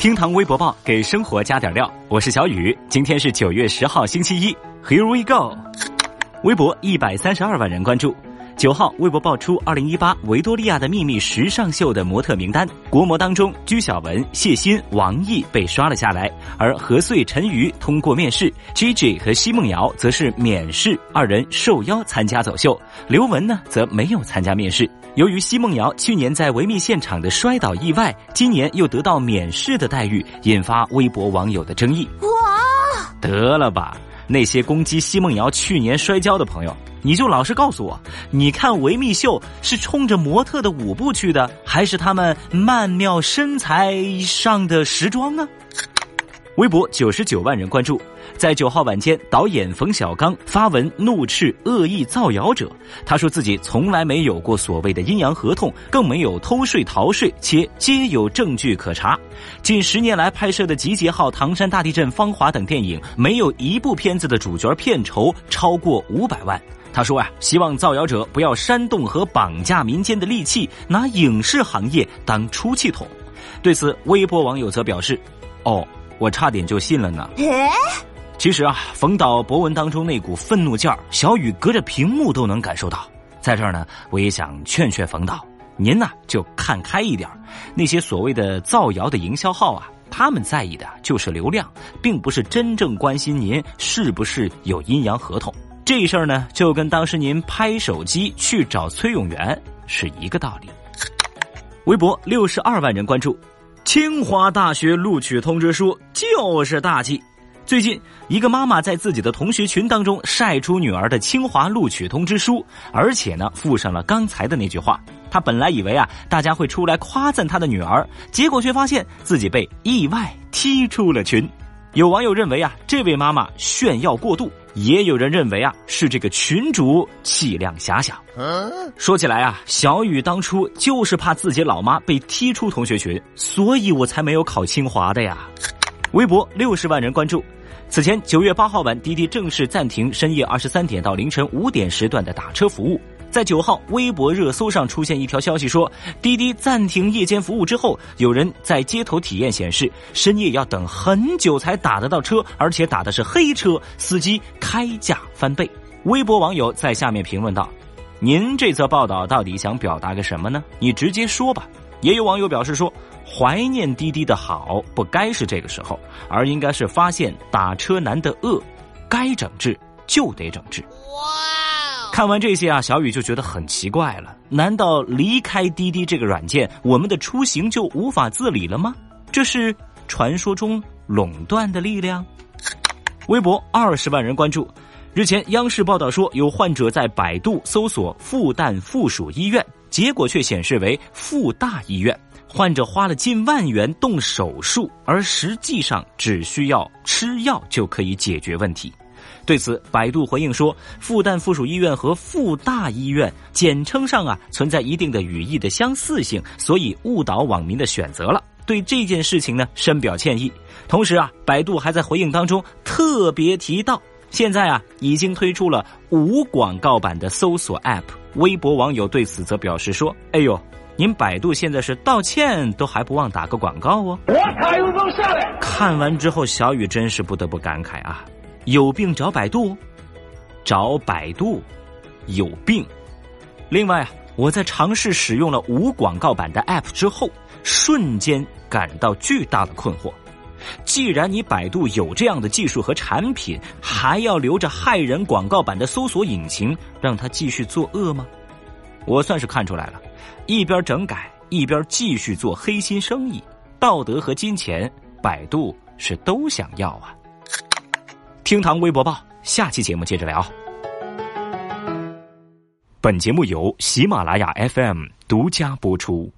厅堂微博报，给生活加点料。我是小雨，今天是九月十号，星期一。Here we go。微博一百三十二万人关注。九号，微博爆出二零一八维多利亚的秘密时尚秀的模特名单，国模当中，鞠晓雯、谢欣、王毅被刷了下来，而何穗、陈瑜通过面试，Gigi 和奚梦瑶则是免试，二人受邀参加走秀。刘雯呢，则没有参加面试。由于奚梦瑶去年在维密现场的摔倒意外，今年又得到免试的待遇，引发微博网友的争议。哇，得了吧！那些攻击奚梦瑶去年摔跤的朋友，你就老实告诉我，你看维密秀是冲着模特的舞步去的，还是他们曼妙身材上的时装呢？微博九十九万人关注。在九号晚间，导演冯小刚发文怒斥恶意造谣者。他说自己从来没有过所谓的阴阳合同，更没有偷税逃税，且皆有证据可查。近十年来拍摄的《集结号》《唐山大地震》《芳华》等电影，没有一部片子的主角片酬超过五百万。他说啊，希望造谣者不要煽动和绑架民间的利器，拿影视行业当出气筒。对此，微博网友则表示：“哦。”我差点就信了呢。其实啊，冯导博文当中那股愤怒劲儿，小雨隔着屏幕都能感受到。在这儿呢，我也想劝劝冯导，您呢就看开一点那些所谓的造谣的营销号啊，他们在意的就是流量，并不是真正关心您是不是有阴阳合同。这事儿呢，就跟当时您拍手机去找崔永元是一个道理。微博六十二万人关注。清华大学录取通知书就是大气。最近，一个妈妈在自己的同学群当中晒出女儿的清华录取通知书，而且呢附上了刚才的那句话。她本来以为啊大家会出来夸赞她的女儿，结果却发现自己被意外踢出了群。有网友认为啊这位妈妈炫耀过度。也有人认为啊，是这个群主气量狭小。说起来啊，小雨当初就是怕自己老妈被踢出同学群，所以我才没有考清华的呀。微博六十万人关注。此前九月八号晚，滴滴正式暂停深夜二十三点到凌晨五点时段的打车服务。在九号微博热搜上出现一条消息，说滴滴暂停夜间服务之后，有人在街头体验显示，深夜要等很久才打得到车，而且打的是黑车，司机开价翻倍。微博网友在下面评论道：“您这则报道到底想表达个什么呢？你直接说吧。”也有网友表示说：“怀念滴滴的好，不该是这个时候，而应该是发现打车难的恶，该整治就得整治。”哇！看完这些啊，小雨就觉得很奇怪了。难道离开滴滴这个软件，我们的出行就无法自理了吗？这是传说中垄断的力量？微博二十万人关注。日前，央视报道说，有患者在百度搜索复旦附属医院，结果却显示为复大医院。患者花了近万元动手术，而实际上只需要吃药就可以解决问题。对此，百度回应说，复旦附属医院和复大医院简称上啊存在一定的语义的相似性，所以误导网民的选择了。对这件事情呢，深表歉意。同时啊，百度还在回应当中特别提到，现在啊已经推出了无广告版的搜索 App。微博网友对此则表示说：“哎呦，您百度现在是道歉都还不忘打个广告哦。”我卡又能下来。看完之后，小雨真是不得不感慨啊。有病找百度，找百度有病。另外啊，我在尝试使用了无广告版的 App 之后，瞬间感到巨大的困惑。既然你百度有这样的技术和产品，还要留着害人广告版的搜索引擎，让它继续作恶吗？我算是看出来了，一边整改，一边继续做黑心生意，道德和金钱，百度是都想要啊。厅堂微博报，下期节目接着聊。本节目由喜马拉雅 FM 独家播出。